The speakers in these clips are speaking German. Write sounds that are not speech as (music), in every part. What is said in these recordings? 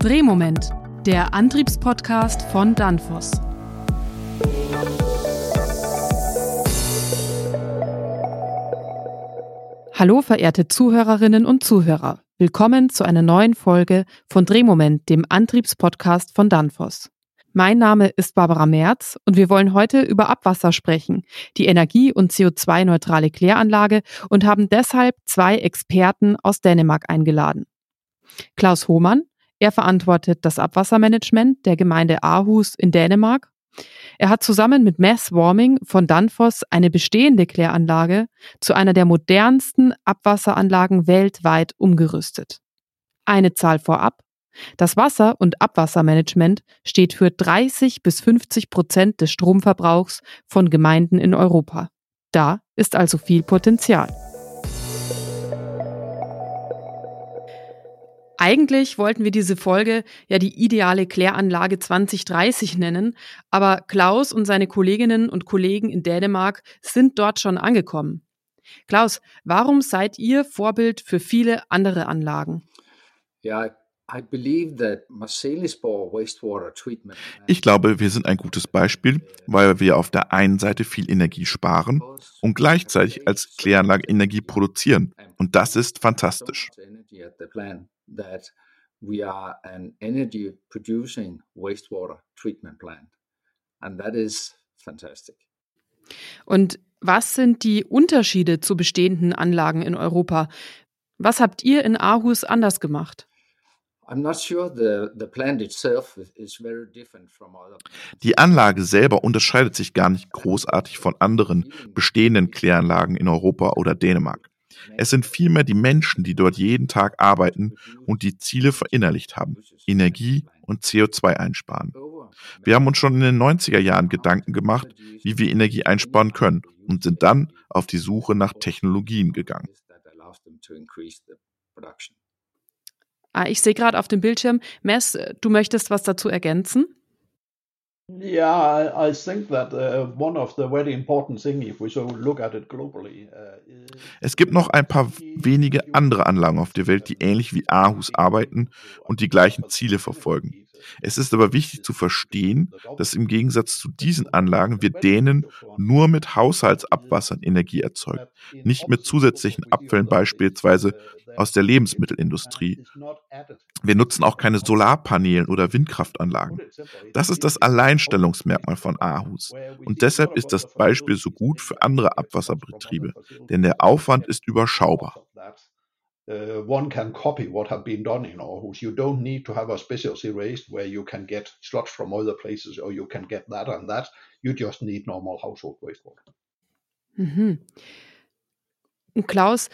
Drehmoment, der Antriebspodcast von Danfoss. Hallo verehrte Zuhörerinnen und Zuhörer. Willkommen zu einer neuen Folge von Drehmoment, dem Antriebspodcast von Danfoss. Mein Name ist Barbara Merz und wir wollen heute über Abwasser sprechen, die Energie- und CO2-neutrale Kläranlage und haben deshalb zwei Experten aus Dänemark eingeladen. Klaus Hohmann, er verantwortet das Abwassermanagement der Gemeinde Aarhus in Dänemark. Er hat zusammen mit Mass Warming von Danfoss eine bestehende Kläranlage zu einer der modernsten Abwasseranlagen weltweit umgerüstet. Eine Zahl vorab. Das Wasser- und Abwassermanagement steht für 30 bis 50 Prozent des Stromverbrauchs von Gemeinden in Europa. Da ist also viel Potenzial. Eigentlich wollten wir diese Folge ja die ideale Kläranlage 2030 nennen, aber Klaus und seine Kolleginnen und Kollegen in Dänemark sind dort schon angekommen. Klaus, warum seid ihr Vorbild für viele andere Anlagen? Ja, ich glaube, wir sind ein gutes Beispiel, weil wir auf der einen Seite viel Energie sparen und gleichzeitig als Kläranlage Energie produzieren. Und das ist fantastisch that we are an energy producing wastewater treatment plant. And that is fantastic. Und was sind die Unterschiede zu bestehenden Anlagen in Europa? Was habt ihr in Aarhus anders gemacht? Die Anlage selber unterscheidet sich gar nicht großartig von anderen bestehenden Kläranlagen in Europa oder Dänemark. Es sind vielmehr die Menschen, die dort jeden Tag arbeiten und die Ziele verinnerlicht haben, Energie und CO2 einsparen. Wir haben uns schon in den 90er Jahren Gedanken gemacht, wie wir Energie einsparen können und sind dann auf die Suche nach Technologien gegangen. Ah, ich sehe gerade auf dem Bildschirm, Mess, du möchtest was dazu ergänzen? Yeah, I, I think that uh, one of the very important thing, if we so look at it globally, uh, es gibt noch ein paar wenige andere Anlagen auf der Welt, die ähnlich wie Aarhus arbeiten und die gleichen Ziele verfolgen. Es ist aber wichtig zu verstehen, dass im Gegensatz zu diesen Anlagen wir Dänen nur mit Haushaltsabwassern Energie erzeugen, nicht mit zusätzlichen Abfällen beispielsweise aus der Lebensmittelindustrie. Wir nutzen auch keine Solarpanelen oder Windkraftanlagen. Das ist das Alleinstellungsmerkmal von Aarhus. Und deshalb ist das Beispiel so gut für andere Abwasserbetriebe, denn der Aufwand ist überschaubar. Uh, one can copy what have been done in Aarhus. You don't need to have a specialty raised where you can get sludge from other places or you can get that and that. You just need normal household wastewater. Mhm. Und Klaus,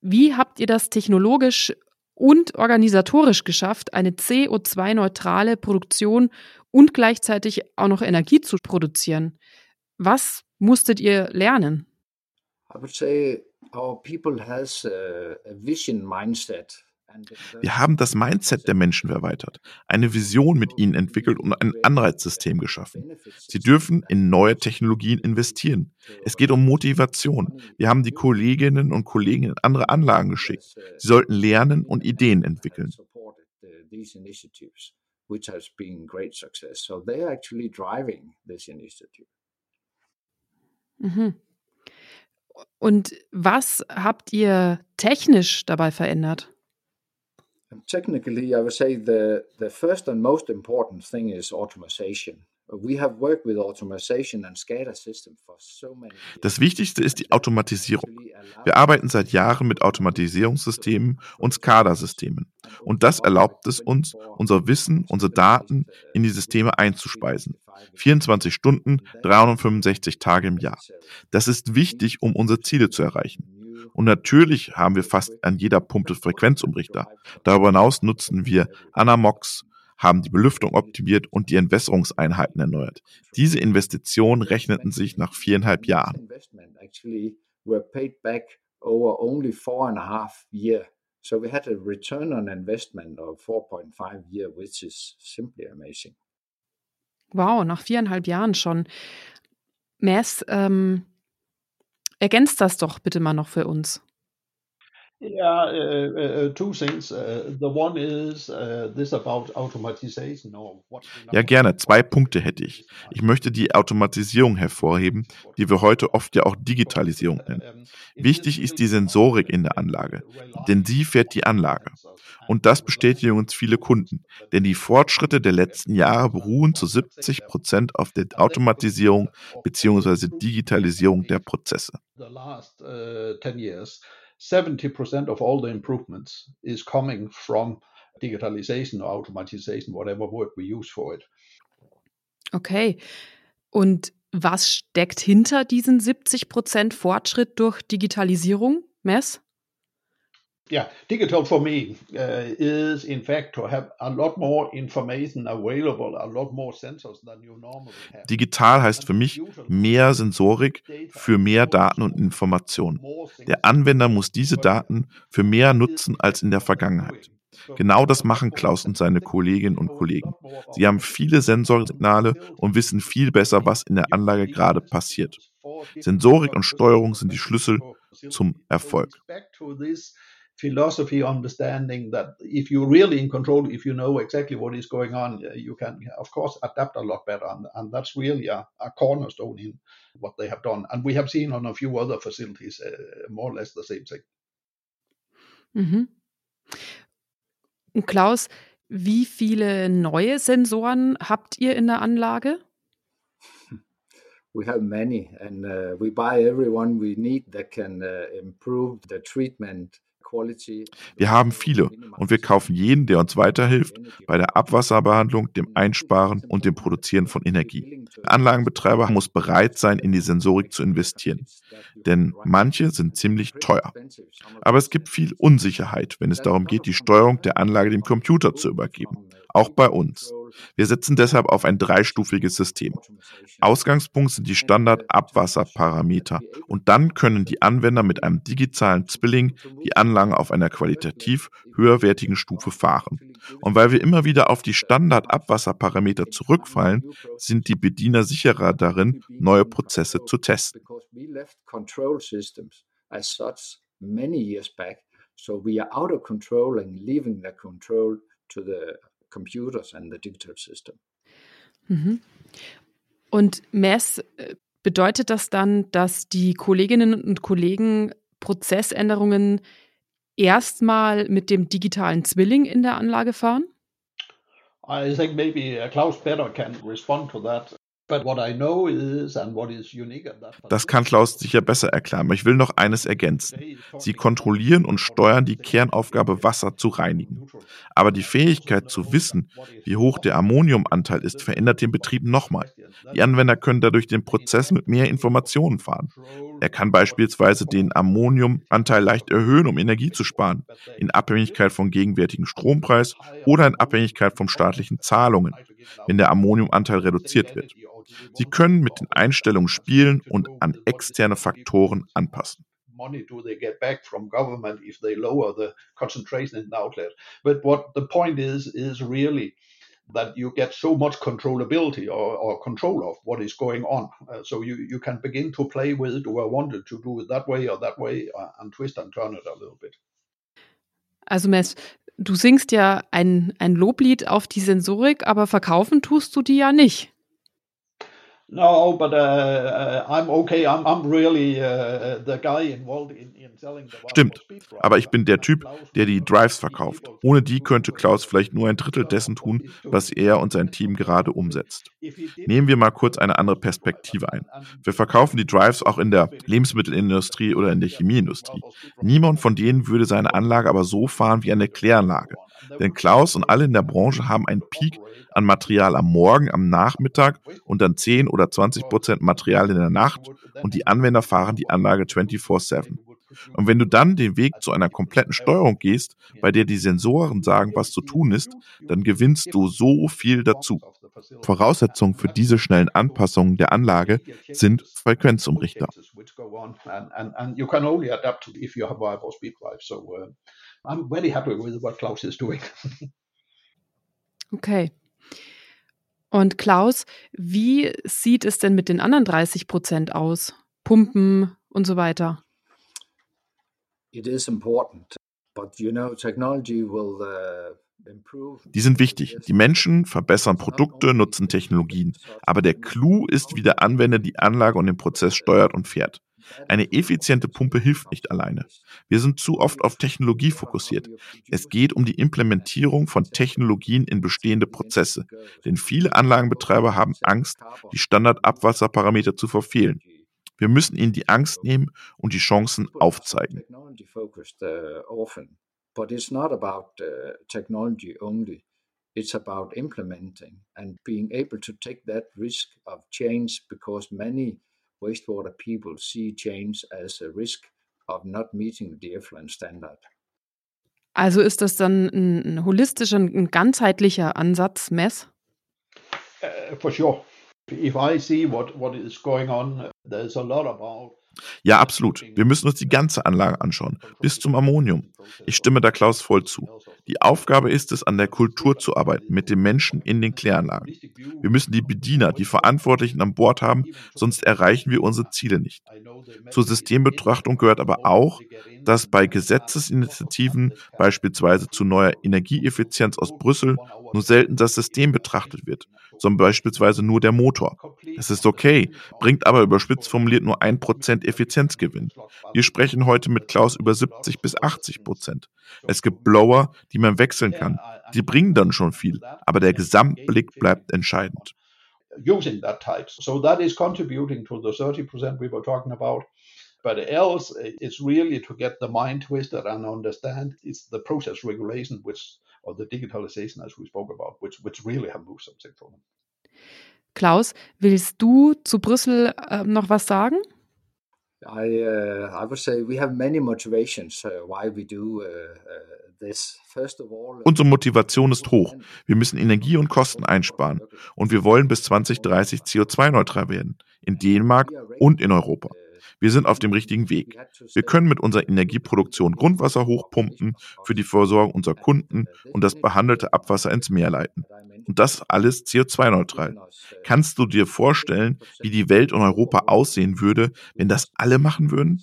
wie habt ihr das technologisch und organisatorisch geschafft, eine CO2-neutrale Produktion und gleichzeitig auch noch Energie zu produzieren? Was musstet ihr lernen? I would say our people has a, a vision mindset wir haben das Mindset der Menschen erweitert, eine Vision mit ihnen entwickelt und ein Anreizsystem geschaffen. Sie dürfen in neue Technologien investieren. Es geht um Motivation. Wir haben die Kolleginnen und Kollegen in andere Anlagen geschickt. Sie sollten lernen und Ideen entwickeln. Mhm. Und was habt ihr technisch dabei verändert? technically, I would say the, the first and most important thing is automation. Das Wichtigste ist die Automatisierung. Wir arbeiten seit Jahren mit Automatisierungssystemen und SCADA-Systemen. Und das erlaubt es uns, unser Wissen, unsere Daten in die Systeme einzuspeisen. 24 Stunden, 365 Tage im Jahr. Das ist wichtig, um unsere Ziele zu erreichen. Und natürlich haben wir fast an jeder Pumpe Frequenzumrichter. Darüber hinaus nutzen wir Anamox, haben die Belüftung optimiert und die Entwässerungseinheiten erneuert. Diese Investitionen rechneten sich nach viereinhalb Jahren. So we had a return on investment of 4.5 year, which is simply amazing. Wow, nach viereinhalb Jahren schon. Mess, ähm, Ergänzt das doch bitte mal noch für uns. Yeah, uh, uh, two things. Uh, the one is this about automatization or what Ja, gerne. Zwei Punkte hätte ich. Ich möchte die Automatisierung hervorheben, die wir heute oft ja auch Digitalisierung nennen. Wichtig ist die Sensorik in der Anlage, denn sie fährt die Anlage. Und das bestätigen uns viele Kunden, denn die Fortschritte der letzten Jahre beruhen zu 70 Prozent auf der Automatisierung bzw. Digitalisierung der Prozesse. 70% of all the improvements is coming from digitalization or automatization, whatever word we use for it. Okay. Und was steckt hinter diesen 70% Fortschritt durch Digitalisierung, Mess? Yeah, digital for me uh, is in fact to have a lot more information available, a lot more sensors than you normally have. Digital heißt für mich mehr Sensorik für mehr Daten und Informationen. Der Anwender muss diese Daten für mehr nutzen als in der Vergangenheit. Genau das machen Klaus und seine Kolleginnen und Kollegen. Sie haben viele Sensorsignale und wissen viel besser, was in der Anlage gerade passiert. Sensorik und Steuerung sind die Schlüssel zum Erfolg. Philosophy understanding that if you're really in control, if you know exactly what is going on, you can, of course, adapt a lot better. And, and that's really a, a, cornerstone in what they have done. And we have seen on a few other facilities uh, more or less the same thing. Mhm. Und Klaus, wie viele neue Sensoren habt ihr in der Anlage? We have many, and uh, we buy everyone we need that can uh, improve the treatment Wir haben viele und wir kaufen jeden, der uns weiterhilft bei der Abwasserbehandlung, dem Einsparen und dem Produzieren von Energie. Der Anlagenbetreiber muss bereit sein, in die Sensorik zu investieren, denn manche sind ziemlich teuer. Aber es gibt viel Unsicherheit, wenn es darum geht, die Steuerung der Anlage dem Computer zu übergeben auch bei uns. Wir setzen deshalb auf ein dreistufiges System. Ausgangspunkt sind die Standard-Abwasserparameter und dann können die Anwender mit einem digitalen Zwilling die Anlagen auf einer qualitativ höherwertigen Stufe fahren. Und weil wir immer wieder auf die Standard-Abwasserparameter zurückfallen, sind die Bediener sicherer darin, neue Prozesse zu testen. many years back. So we are out of control and leaving the control to the computers and the digital system. Mhm. Und MES äh, bedeutet das dann, dass die Kolleginnen und Kollegen Prozessänderungen erstmal mit dem digitalen Zwilling in der Anlage fahren? I think maybe uh, Klaus better can respond to that. Das kann Klaus sicher besser erklären, aber ich will noch eines ergänzen. Sie kontrollieren und steuern die Kernaufgabe, Wasser zu reinigen. Aber die Fähigkeit zu wissen, wie hoch der Ammoniumanteil ist, verändert den Betrieb nochmal. Die Anwender können dadurch den Prozess mit mehr Informationen fahren. Er kann beispielsweise den Ammoniumanteil leicht erhöhen, um Energie zu sparen, in Abhängigkeit vom gegenwärtigen Strompreis oder in Abhängigkeit von staatlichen Zahlungen, wenn der Ammoniumanteil reduziert wird. Sie können mit den Einstellungen spielen und an externe Faktoren anpassen. money do they get back from government if they lower the concentration in the outlet. But what the point is, is really that you get so much controllability or, or control of what is going on. Uh, so you, you can begin to play with it. Do I want to do it that way or that way uh, and twist and turn it a little bit. Also Mess, du singst ja ein, ein Loblied auf die Sensorik, aber verkaufen tust du die ja nicht. No, but uh, uh, I'm okay. I'm, I'm really uh, the guy involved in, in selling the Stimmt, aber ich bin der Typ, der die Drives verkauft. Ohne die könnte Klaus vielleicht nur ein Drittel dessen tun, was er und sein Team gerade umsetzt. Nehmen wir mal kurz eine andere Perspektive ein. Wir verkaufen die Drives auch in der Lebensmittelindustrie oder in der Chemieindustrie. Niemand von denen würde seine Anlage aber so fahren wie eine Kläranlage. Denn Klaus und alle in der Branche haben einen Peak an Material am Morgen, am Nachmittag und dann 10 oder 20 Prozent Material in der Nacht und die Anwender fahren die Anlage 24-7. Und wenn du dann den Weg zu einer kompletten Steuerung gehst, bei der die Sensoren sagen, was zu tun ist, dann gewinnst du so viel dazu. Voraussetzungen für diese schnellen Anpassungen der Anlage sind Frequenzumrichter. I'm very happy with what Klaus is doing. okay. Und Klaus, wie sieht es denn mit den anderen 30 Prozent aus? Pumpen und so weiter? It is important, but you know, technology will uh, die sind wichtig. Die Menschen verbessern Produkte, nutzen Technologien. Aber der Clou ist, wie der Anwender die Anlage und den Prozess steuert und fährt. Eine effiziente Pumpe hilft nicht alleine. Wir sind zu oft auf Technologie fokussiert. Es geht um die Implementierung von Technologien in bestehende Prozesse. Denn viele Anlagenbetreiber haben Angst, die Standardabwasserparameter zu verfehlen. Wir müssen ihnen die Angst nehmen und die Chancen aufzeigen. But it's not about uh, technology only. It's about implementing and being able to take that risk of change because many wastewater people see change as a risk of not meeting the effluent standard. Also ist das dann ein, ein holistischer, ein ganzheitlicher Ansatz, Mess? Uh, for sure. If I see what, what is going on, there's a lot about ja, absolut. Wir müssen uns die ganze Anlage anschauen, bis zum Ammonium. Ich stimme da Klaus voll zu. Die Aufgabe ist es, an der Kultur zu arbeiten, mit den Menschen in den Kläranlagen. Wir müssen die Bediener, die Verantwortlichen an Bord haben, sonst erreichen wir unsere Ziele nicht. Zur Systembetrachtung gehört aber auch, dass bei Gesetzesinitiativen, beispielsweise zu neuer Energieeffizienz aus Brüssel, nur selten das System betrachtet wird, sondern beispielsweise nur der Motor. Das ist okay, bringt aber überspitzt formuliert nur ein Prozent Effizienzgewinn. Wir sprechen heute mit Klaus über 70 bis 80 Prozent. Es gibt Blower, die man wechseln kann. Die bringen dann schon viel, aber der Gesamtblick bleibt entscheidend. Using that type. So that is contributing to the 30% we were talking about. But else, it's really to get the mind twisted and understand it's the process regulation, which or the digitalization, as we spoke about, which which really have moved something for them. Klaus, willst du zu Brüssel äh, noch was sagen? I, uh, I would say we have many motivations uh, why we do uh, this. First of all, Unsere Motivation ist hoch. Wir müssen Energie und Kosten einsparen und wir wollen bis 2030 CO2-neutral werden, in Dänemark und in Europa. Wir sind auf dem richtigen Weg. Wir können mit unserer Energieproduktion Grundwasser hochpumpen, für die Versorgung unserer Kunden und das behandelte Abwasser ins Meer leiten. Und das alles CO2-neutral. Kannst du dir vorstellen, wie die Welt und Europa aussehen würde, wenn das alle machen würden?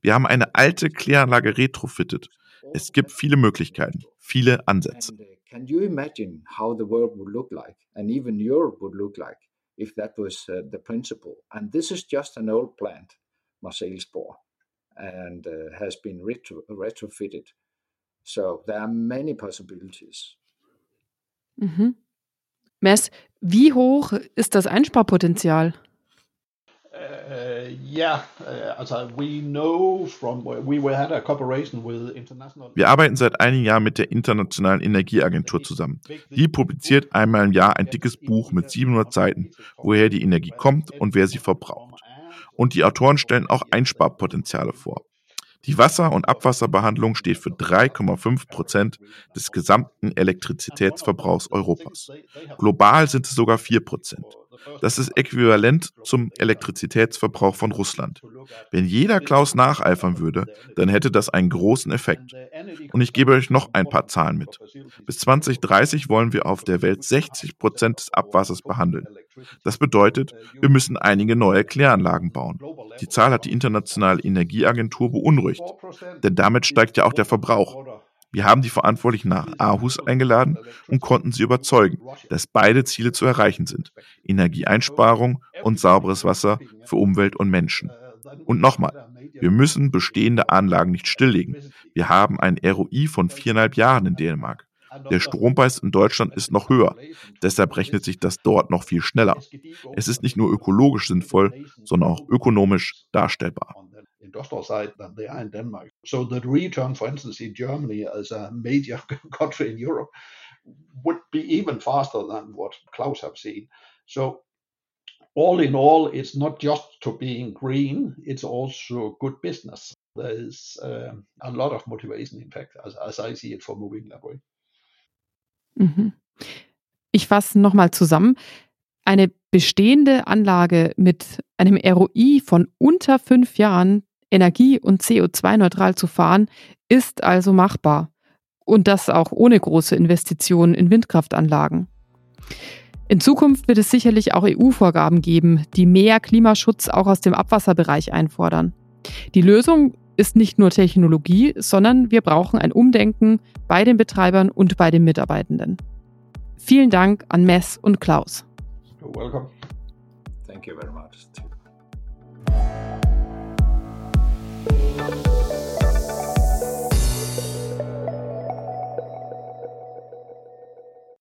Wir haben eine alte Kläranlage retrofitted. Es gibt viele Möglichkeiten, viele Ansätze. Can you imagine how the world would look like and even Europe would look like if that was uh, the principle? And this is just an old plant. Marseillespor and uh, has been retro retrofitted. So there are many possibilities. Mhm. Mess, wie hoch ist das Einsparpotenzial? Uh, yeah, uh, also we know from we had a cooperation with international. Wir arbeiten seit einigen Jahren mit der Internationalen Energieagentur zusammen. Die publiziert einmal im Jahr ein dickes Buch mit 700 Seiten, woher die Energie kommt und wer sie verbraucht und die Autoren stellen auch Einsparpotenziale vor. Die Wasser- und Abwasserbehandlung steht für 3,5 Prozent des gesamten Elektrizitätsverbrauchs Europas. Global sind es sogar 4 Prozent. Das ist äquivalent zum Elektrizitätsverbrauch von Russland. Wenn jeder Klaus nacheifern würde, dann hätte das einen großen Effekt. Und ich gebe euch noch ein paar Zahlen mit. Bis 2030 wollen wir auf der Welt 60 Prozent des Abwassers behandeln. Das bedeutet, wir müssen einige neue Kläranlagen bauen. Die Zahl hat die Internationale Energieagentur beunruhigt, denn damit steigt ja auch der Verbrauch. Wir haben die Verantwortlichen nach Aarhus eingeladen und konnten sie überzeugen, dass beide Ziele zu erreichen sind. Energieeinsparung und sauberes Wasser für Umwelt und Menschen. Und nochmal, wir müssen bestehende Anlagen nicht stilllegen. Wir haben ein ROI von viereinhalb Jahren in Dänemark. Der Strompreis in Deutschland ist noch höher. Deshalb rechnet sich das dort noch viel schneller. Es ist nicht nur ökologisch sinnvoll, sondern auch ökonomisch darstellbar. Industrial side than they are in Denmark. So the return, for instance, in Germany as a major (laughs) country in Europe would be even faster than what Klaus have seen. So all in all, it's not just to being green, it's also good business. There is um, a lot of motivation, in fact, as, as I see it, for moving that way. Mhm. Ich fasse nochmal zusammen. Eine bestehende Anlage mit einem ROI von unter fünf Jahren energie- und CO2-neutral zu fahren, ist also machbar. Und das auch ohne große Investitionen in Windkraftanlagen. In Zukunft wird es sicherlich auch EU-Vorgaben geben, die mehr Klimaschutz auch aus dem Abwasserbereich einfordern. Die Lösung ist nicht nur Technologie, sondern wir brauchen ein Umdenken bei den Betreibern und bei den Mitarbeitenden. Vielen Dank an Mess und Klaus. You're welcome. Thank you very much.